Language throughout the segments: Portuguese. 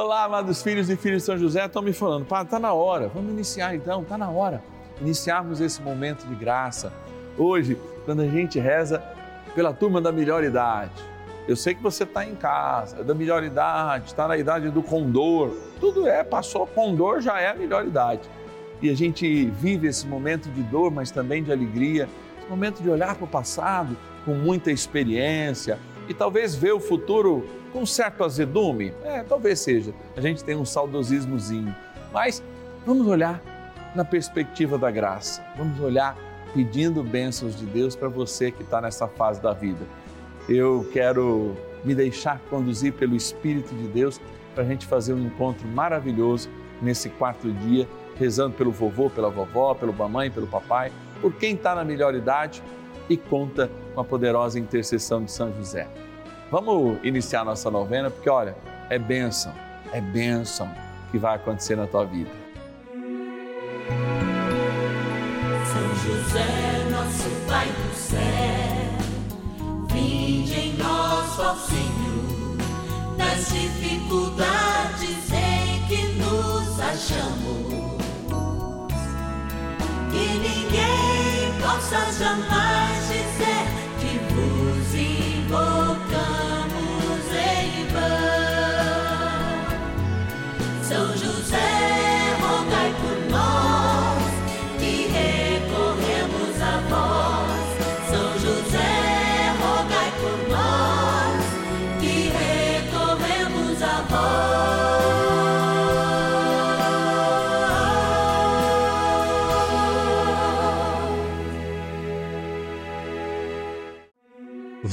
Olá, amados filhos e filhas de São José, estão me falando, Padre, está na hora, vamos iniciar então, está na hora. Iniciarmos esse momento de graça. Hoje, quando a gente reza pela turma da melhor idade. Eu sei que você está em casa, é da melhor idade, está na idade do condor. Tudo é, passou condor, já é a melhor idade. E a gente vive esse momento de dor, mas também de alegria, esse momento de olhar para o passado com muita experiência e talvez ver o futuro com certo azedume? É, talvez seja. A gente tem um saudosismozinho. Mas vamos olhar na perspectiva da graça. Vamos olhar pedindo bênçãos de Deus para você que está nessa fase da vida. Eu quero me deixar conduzir pelo Espírito de Deus para a gente fazer um encontro maravilhoso nesse quarto dia, rezando pelo vovô, pela vovó, pelo mamãe, pelo papai, por quem está na melhor idade e conta com a poderosa intercessão de São José. Vamos iniciar nossa novena, porque olha, é bênção, é bênção que vai acontecer na tua vida. São José, nosso Pai do céu, vinde em nós, ó Senhor, nas dificuldades em que nos achamos. Que ninguém possa jamais dizer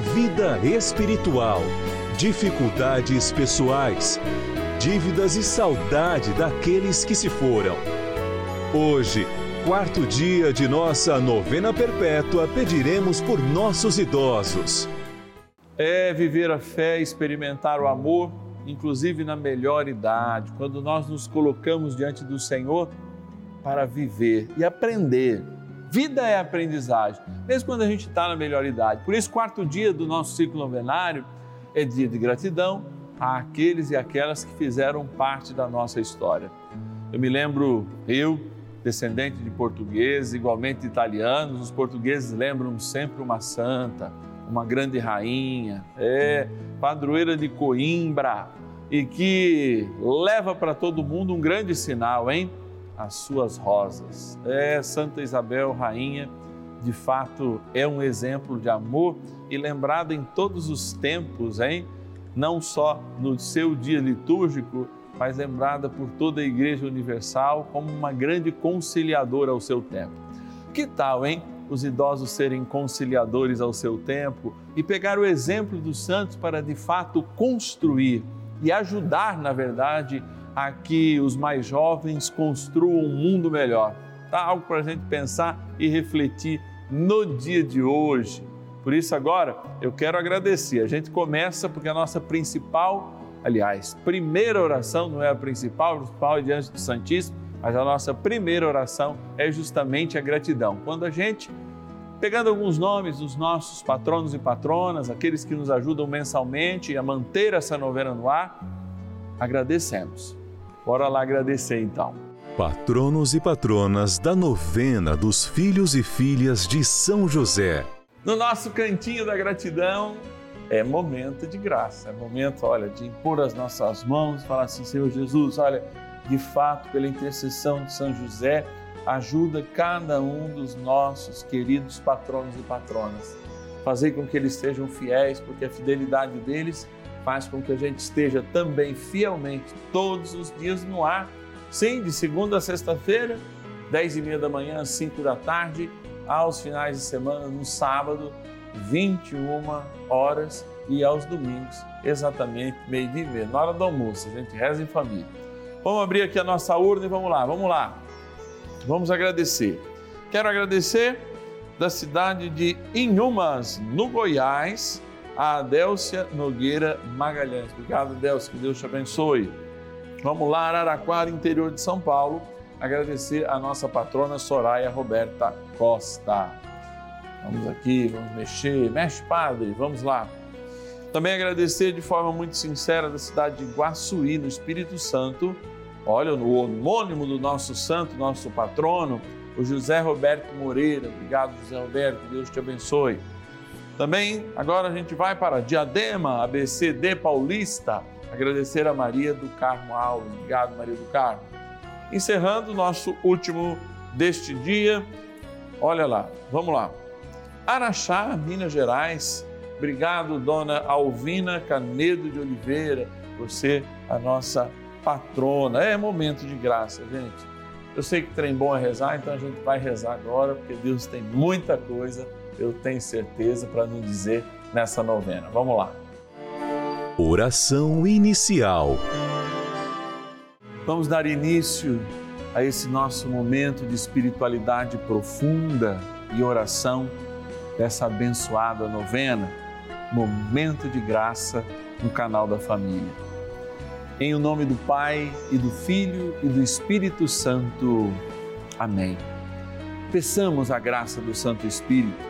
vida espiritual, dificuldades pessoais, dívidas e saudade daqueles que se foram. Hoje, quarto dia de nossa novena perpétua, pediremos por nossos idosos. É viver a fé, experimentar o amor, inclusive na melhor idade, quando nós nos colocamos diante do Senhor para viver e aprender Vida é aprendizagem, mesmo quando a gente está na melhor idade. Por isso, quarto dia do nosso ciclo novenário é dia de gratidão àqueles e aquelas que fizeram parte da nossa história. Eu me lembro, eu, descendente de portugueses, igualmente italianos, os portugueses lembram sempre uma santa, uma grande rainha, é, padroeira de Coimbra, e que leva para todo mundo um grande sinal, hein? As suas rosas. É, Santa Isabel, rainha, de fato é um exemplo de amor e lembrada em todos os tempos, hein? Não só no seu dia litúrgico, mas lembrada por toda a Igreja Universal como uma grande conciliadora ao seu tempo. Que tal, hein? Os idosos serem conciliadores ao seu tempo e pegar o exemplo dos santos para de fato construir e ajudar, na verdade, a que os mais jovens construam um mundo melhor. Tá algo para a gente pensar e refletir no dia de hoje. Por isso agora eu quero agradecer. A gente começa porque a nossa principal, aliás, primeira oração não é a principal, a principal é diante do Santíssimo, mas a nossa primeira oração é justamente a gratidão. Quando a gente pegando alguns nomes dos nossos patronos e patronas, aqueles que nos ajudam mensalmente a manter essa novena no ar, agradecemos Bora lá agradecer então. Patronos e patronas da novena dos filhos e filhas de São José. No nosso cantinho da gratidão, é momento de graça, é momento, olha, de impor as nossas mãos, falar assim, Senhor Jesus, olha, de fato, pela intercessão de São José, ajuda cada um dos nossos queridos patronos e patronas. Fazer com que eles sejam fiéis, porque a fidelidade deles faz com que a gente esteja também fielmente todos os dias no ar. Sim, de segunda a sexta-feira, dez e meia da manhã, cinco da tarde, aos finais de semana, no sábado, 21 horas e aos domingos, exatamente meio-dia e meia, na hora do almoço, a gente reza em família. Vamos abrir aqui a nossa urna e vamos lá, vamos lá. Vamos agradecer. Quero agradecer da cidade de Inhumas, no Goiás, a Adélcia Nogueira Magalhães. Obrigado, Adélcia, que Deus te abençoe. Vamos lá, Araraquara, interior de São Paulo, agradecer a nossa patrona Soraya Roberta Costa. Vamos aqui, vamos mexer, mexe, padre, vamos lá. Também agradecer de forma muito sincera da cidade de Guaçuí, no Espírito Santo. Olha, o homônimo do nosso santo, nosso patrono, o José Roberto Moreira. Obrigado, José Roberto, Deus te abençoe. Também agora a gente vai para Diadema, ABCD Paulista, agradecer a Maria do Carmo Alves. Obrigado, Maria do Carmo. Encerrando o nosso último deste dia, olha lá, vamos lá. Araxá, Minas Gerais. Obrigado, dona Alvina Canedo de Oliveira, ser a nossa patrona. É momento de graça, gente. Eu sei que trem bom é rezar, então a gente vai rezar agora, porque Deus tem muita coisa eu tenho certeza, para nos dizer nessa novena. Vamos lá. Oração inicial. Vamos dar início a esse nosso momento de espiritualidade profunda e oração dessa abençoada novena, momento de graça no canal da família. Em o nome do Pai e do Filho e do Espírito Santo. Amém. Peçamos a graça do Santo Espírito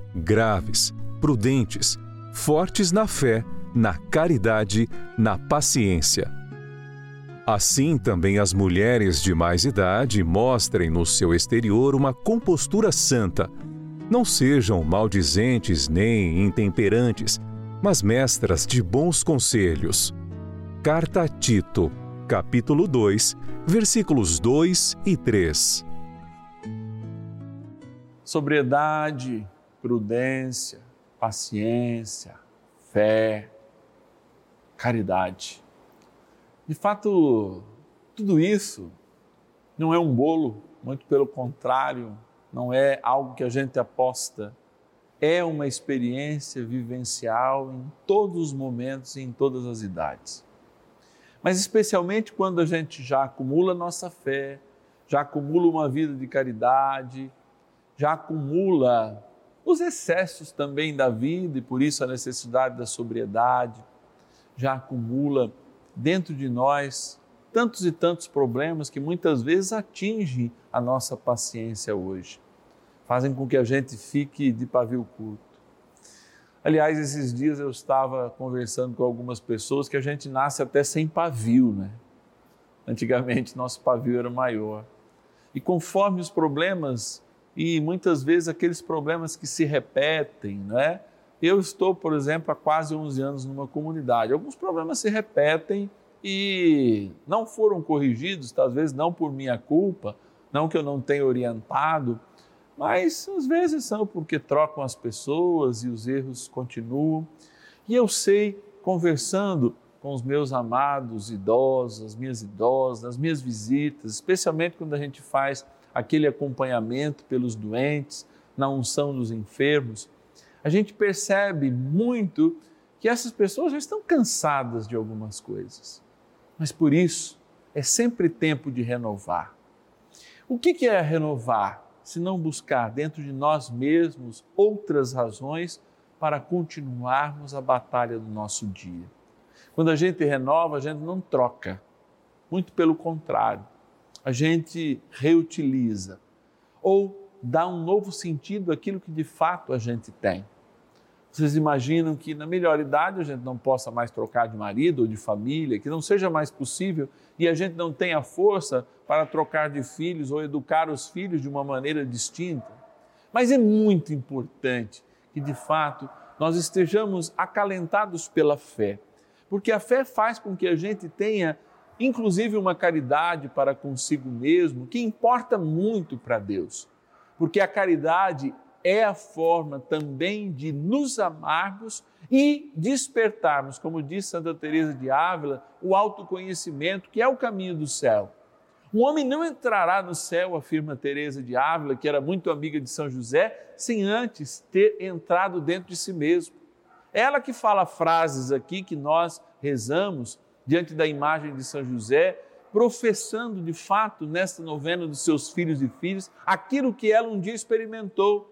graves, prudentes, fortes na fé, na caridade, na paciência. Assim também as mulheres de mais idade mostrem no seu exterior uma compostura santa. Não sejam maldizentes nem intemperantes, mas mestras de bons conselhos. Carta a Tito, capítulo 2, versículos 2 e 3. Sobriedade, prudência, paciência, fé, caridade. De fato, tudo isso não é um bolo, muito pelo contrário, não é algo que a gente aposta, é uma experiência vivencial em todos os momentos e em todas as idades. Mas especialmente quando a gente já acumula nossa fé, já acumula uma vida de caridade, já acumula os excessos também da vida e por isso a necessidade da sobriedade já acumula dentro de nós tantos e tantos problemas que muitas vezes atingem a nossa paciência hoje, fazem com que a gente fique de pavio curto. Aliás, esses dias eu estava conversando com algumas pessoas que a gente nasce até sem pavio, né? Antigamente nosso pavio era maior. E conforme os problemas, e muitas vezes aqueles problemas que se repetem, né? Eu estou, por exemplo, há quase 11 anos numa comunidade. Alguns problemas se repetem e não foram corrigidos, talvez não por minha culpa, não que eu não tenha orientado, mas às vezes são porque trocam as pessoas e os erros continuam. E eu sei, conversando com os meus amados idosos, as minhas idosas, nas minhas visitas, especialmente quando a gente faz aquele acompanhamento pelos doentes, na unção dos enfermos, a gente percebe muito que essas pessoas já estão cansadas de algumas coisas. Mas por isso, é sempre tempo de renovar. O que é renovar? se não buscar dentro de nós mesmos outras razões para continuarmos a batalha do nosso dia. Quando a gente renova, a gente não troca, muito pelo contrário, a gente reutiliza ou dá um novo sentido àquilo que de fato a gente tem. Vocês imaginam que na melhor idade a gente não possa mais trocar de marido ou de família, que não seja mais possível e a gente não tenha força para trocar de filhos ou educar os filhos de uma maneira distinta. Mas é muito importante que de fato nós estejamos acalentados pela fé, porque a fé faz com que a gente tenha inclusive uma caridade para consigo mesmo que importa muito para Deus. Porque a caridade é a forma também de nos amarmos e despertarmos, como diz Santa Teresa de Ávila, o autoconhecimento, que é o caminho do céu. Um homem não entrará no céu, afirma Teresa de Ávila, que era muito amiga de São José, sem antes ter entrado dentro de si mesmo. Ela que fala frases aqui que nós rezamos diante da imagem de São José, professando de fato nesta novena dos seus filhos e filhas aquilo que ela um dia experimentou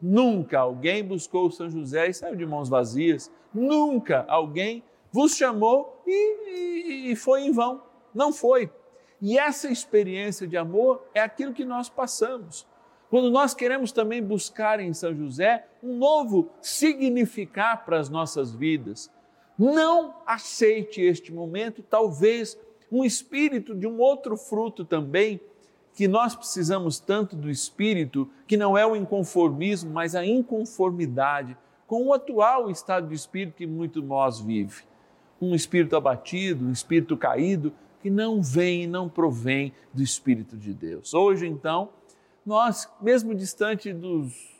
Nunca alguém buscou São José e saiu de mãos vazias. Nunca alguém vos chamou e, e, e foi em vão. Não foi. E essa experiência de amor é aquilo que nós passamos. Quando nós queremos também buscar em São José um novo significar para as nossas vidas, não aceite este momento, talvez um espírito de um outro fruto também que nós precisamos tanto do espírito, que não é o inconformismo, mas a inconformidade com o atual estado de espírito que muito nós vive. Um espírito abatido, um espírito caído, que não vem e não provém do Espírito de Deus. Hoje, então, nós, mesmo distante dos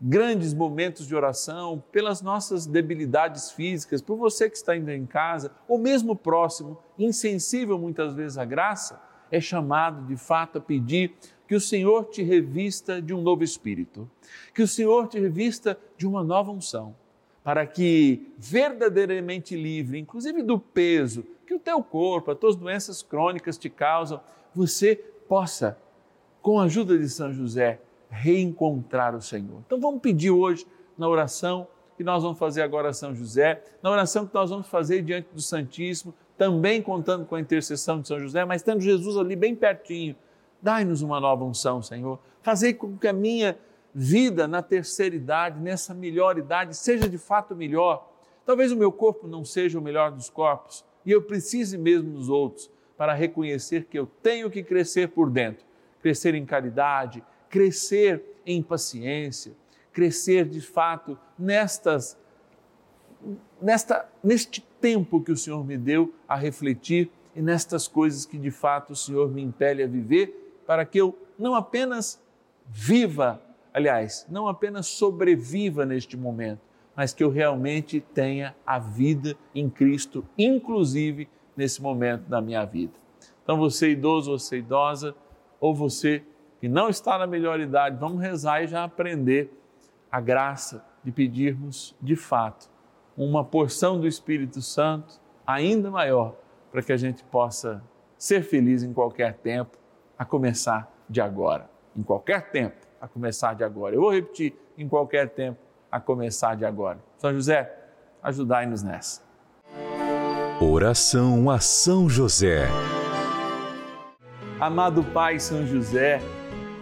grandes momentos de oração, pelas nossas debilidades físicas, por você que está ainda em casa, ou mesmo próximo, insensível muitas vezes à graça, é chamado de fato a pedir que o Senhor te revista de um novo espírito, que o Senhor te revista de uma nova unção, para que verdadeiramente livre, inclusive do peso que o teu corpo, as tuas doenças crônicas te causam, você possa, com a ajuda de São José, reencontrar o Senhor. Então vamos pedir hoje na oração que nós vamos fazer agora a São José, na oração que nós vamos fazer diante do Santíssimo, também contando com a intercessão de São José, mas tendo Jesus ali bem pertinho. Dai-nos uma nova unção, Senhor. Fazei com que a minha vida na terceira idade, nessa melhor idade, seja de fato melhor. Talvez o meu corpo não seja o melhor dos corpos e eu precise mesmo dos outros para reconhecer que eu tenho que crescer por dentro, crescer em caridade, crescer em paciência, crescer de fato nestas nesta, neste tempo que o Senhor me deu a refletir e nestas coisas que de fato o Senhor me impele a viver, para que eu não apenas viva, aliás, não apenas sobreviva neste momento, mas que eu realmente tenha a vida em Cristo, inclusive nesse momento da minha vida. Então, você idoso, você idosa, ou você que não está na melhor idade, vamos rezar e já aprender a graça de pedirmos de fato uma porção do Espírito Santo ainda maior para que a gente possa ser feliz em qualquer tempo, a começar de agora. Em qualquer tempo, a começar de agora. Eu vou repetir: em qualquer tempo, a começar de agora. São José, ajudai-nos nessa. Oração a São José. Amado Pai São José,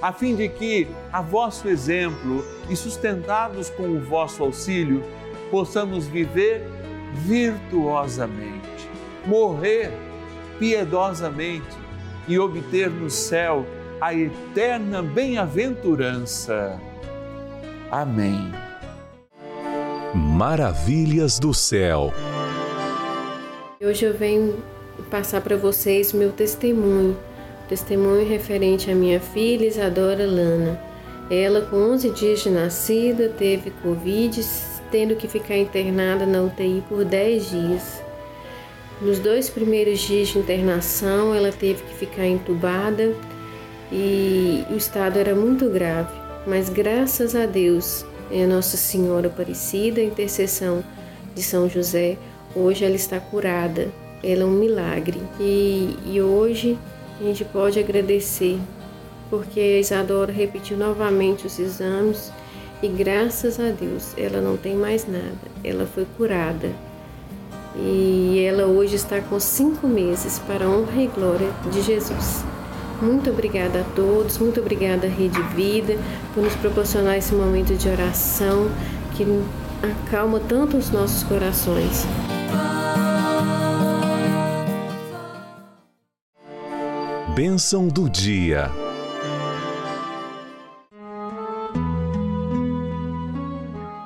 a fim de que, a vosso exemplo e sustentados com o vosso auxílio, possamos viver virtuosamente, morrer piedosamente e obter no céu a eterna bem-aventurança. Amém. Maravilhas do céu. Hoje eu venho passar para vocês meu testemunho, testemunho referente à minha filha Isadora Lana. Ela, com 11 dias de nascida, teve Covid, tendo que ficar internada na UTI por 10 dias. Nos dois primeiros dias de internação, ela teve que ficar entubada e o estado era muito grave, mas graças a Deus e a Nossa Senhora Aparecida, a intercessão de São José, hoje ela está curada. Ela é um milagre e, e hoje a gente pode agradecer porque a Isadora repetiu novamente os exames e graças a Deus ela não tem mais nada, ela foi curada. E ela hoje está com cinco meses para a honra e glória de Jesus. Muito obrigada a todos, muito obrigada Rede Vida por nos proporcionar esse momento de oração que acalma tanto os nossos corações. Bênção do dia.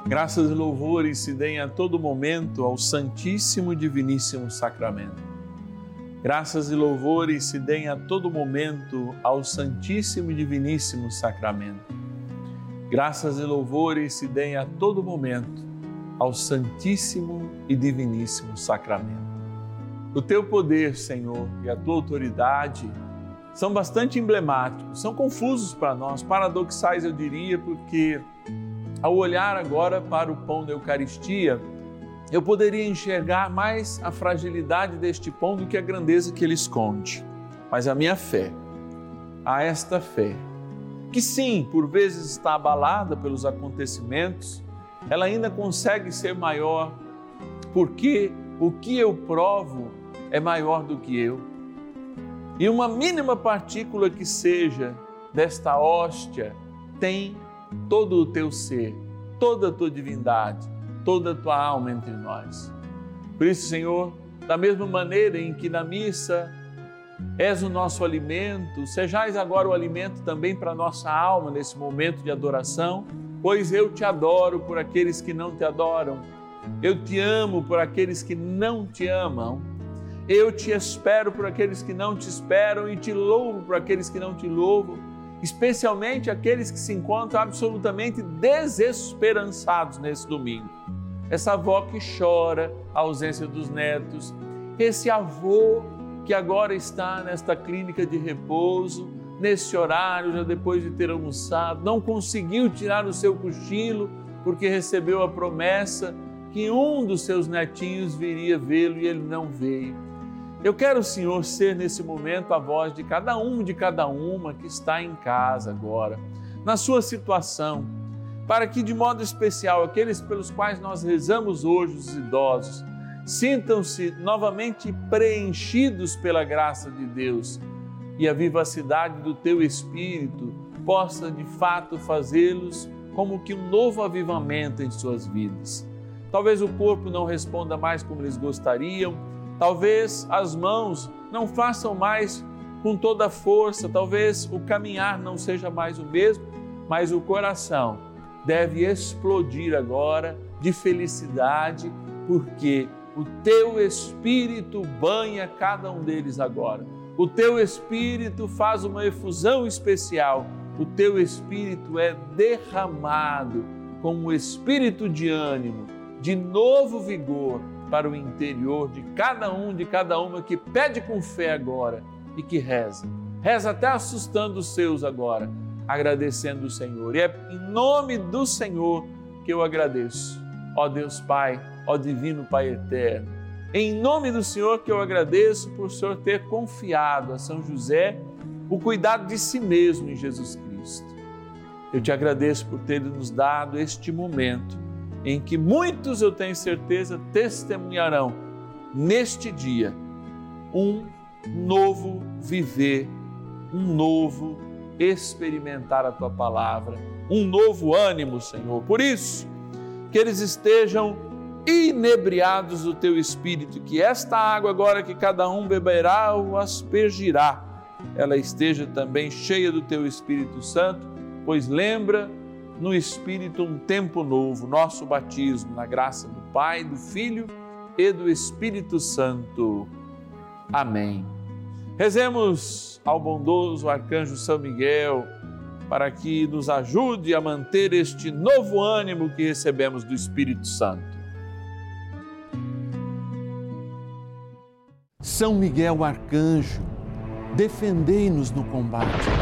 Graças e louvores se deem a todo momento ao Santíssimo e Diviníssimo Sacramento. Graças e louvores se deem a todo momento ao Santíssimo e Diviníssimo Sacramento. Graças e louvores se deem a todo momento ao Santíssimo e Diviníssimo Sacramento. O teu poder, Senhor, e a tua autoridade são bastante emblemáticos, são confusos para nós, paradoxais, eu diria, porque ao olhar agora para o pão da Eucaristia, eu poderia enxergar mais a fragilidade deste pão do que a grandeza que ele esconde. Mas a minha fé, a esta fé, que sim, por vezes está abalada pelos acontecimentos, ela ainda consegue ser maior, porque o que eu provo é maior do que eu. E uma mínima partícula que seja desta hóstia tem todo o teu ser, toda a tua divindade toda a tua alma entre nós. Por isso, Senhor, da mesma maneira em que na missa és o nosso alimento, sejais agora o alimento também para a nossa alma nesse momento de adoração, pois eu te adoro por aqueles que não te adoram, eu te amo por aqueles que não te amam, eu te espero por aqueles que não te esperam e te louvo por aqueles que não te louvam, especialmente aqueles que se encontram absolutamente desesperançados nesse domingo essa avó que chora a ausência dos netos, esse avô que agora está nesta clínica de repouso, nesse horário, já depois de ter almoçado, não conseguiu tirar o seu cochilo porque recebeu a promessa que um dos seus netinhos viria vê-lo e ele não veio. Eu quero, Senhor, ser nesse momento a voz de cada um, de cada uma que está em casa agora, na sua situação para que, de modo especial, aqueles pelos quais nós rezamos hoje, os idosos, sintam-se novamente preenchidos pela graça de Deus e a vivacidade do teu espírito possa de fato fazê-los como que um novo avivamento em suas vidas. Talvez o corpo não responda mais como eles gostariam, talvez as mãos não façam mais com toda a força, talvez o caminhar não seja mais o mesmo, mas o coração deve explodir agora de felicidade, porque o teu espírito banha cada um deles agora. O teu espírito faz uma efusão especial. O teu espírito é derramado com um espírito de ânimo, de novo vigor para o interior de cada um, de cada uma que pede com fé agora e que reza. Reza até assustando os seus agora, agradecendo o Senhor. E é em nome do Senhor que eu agradeço. Ó Deus Pai, ó Divino Pai Eterno. Em nome do Senhor que eu agradeço por o Senhor ter confiado a São José o cuidado de si mesmo em Jesus Cristo. Eu te agradeço por ter nos dado este momento em que muitos, eu tenho certeza, testemunharão neste dia um novo viver, um novo experimentar a tua palavra, um novo ânimo, Senhor. Por isso, que eles estejam inebriados do teu espírito, que esta água agora que cada um beberá ou aspergirá, ela esteja também cheia do teu Espírito Santo, pois lembra no Espírito um tempo novo, nosso batismo, na graça do Pai, do Filho e do Espírito Santo. Amém. Rezemos ao bondoso arcanjo São Miguel para que nos ajude a manter este novo ânimo que recebemos do Espírito Santo. São Miguel arcanjo, defendei-nos no combate.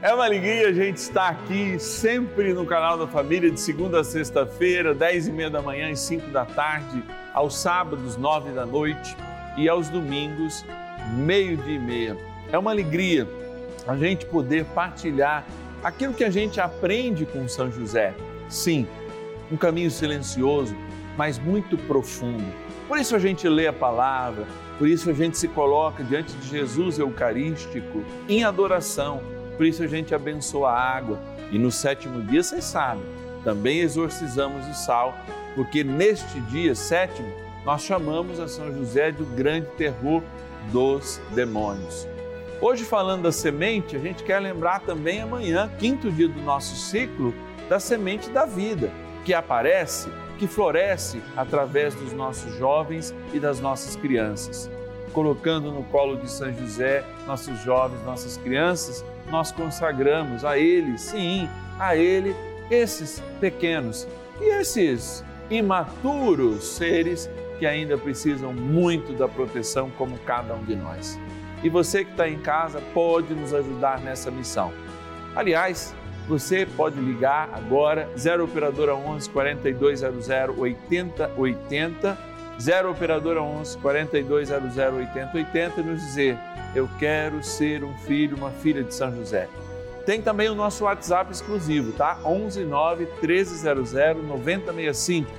É uma alegria a gente estar aqui sempre no canal da Família, de segunda a sexta-feira, dez e meia da manhã e cinco da tarde, aos sábados, nove da noite e aos domingos, meio-dia e meia. É uma alegria a gente poder partilhar aquilo que a gente aprende com São José. Sim, um caminho silencioso, mas muito profundo. Por isso a gente lê a palavra, por isso a gente se coloca diante de Jesus Eucarístico em adoração por isso a gente abençoa a água. E no sétimo dia, vocês sabem, também exorcizamos o sal, porque neste dia sétimo nós chamamos a São José do grande terror dos demônios. Hoje, falando da semente, a gente quer lembrar também amanhã, quinto dia do nosso ciclo, da semente da vida, que aparece, que floresce através dos nossos jovens e das nossas crianças. Colocando no colo de São José nossos jovens, nossas crianças nós consagramos a Ele, sim, a Ele, esses pequenos e esses imaturos seres que ainda precisam muito da proteção, como cada um de nós. E você que está em casa pode nos ajudar nessa missão. Aliás, você pode ligar agora 0 operadora 11 4200 8080 0 operadora 11 4200 8080 e nos dizer eu quero ser um filho, uma filha de São José. Tem também o nosso WhatsApp exclusivo, tá? 11 9 1300 9065,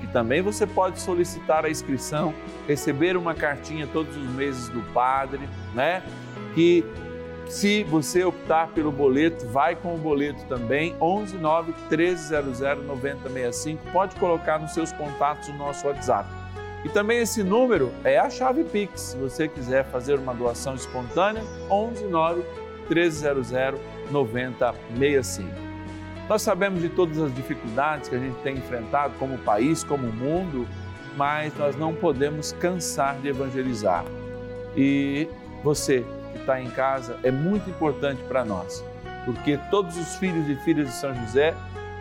que também você pode solicitar a inscrição, receber uma cartinha todos os meses do padre, né? Que se você optar pelo boleto, vai com o boleto também, 11 9 1300 9065. Pode colocar nos seus contatos o nosso WhatsApp. E também esse número é a chave Pix, se você quiser fazer uma doação espontânea, 11 9 1300 9065. Nós sabemos de todas as dificuldades que a gente tem enfrentado como país, como mundo, mas nós não podemos cansar de evangelizar. E você que está em casa é muito importante para nós, porque todos os filhos e filhas de São José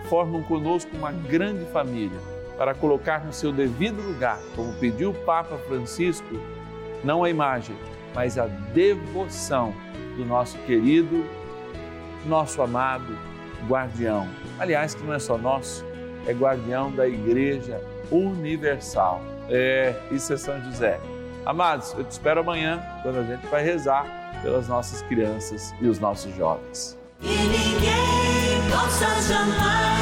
formam conosco uma grande família para colocar no seu devido lugar, como pediu o Papa Francisco, não a imagem, mas a devoção do nosso querido, nosso amado guardião. Aliás, que não é só nosso, é guardião da Igreja Universal. É, isso é São José. Amados, eu te espero amanhã, quando a gente vai rezar pelas nossas crianças e os nossos jovens. E ninguém possa jamais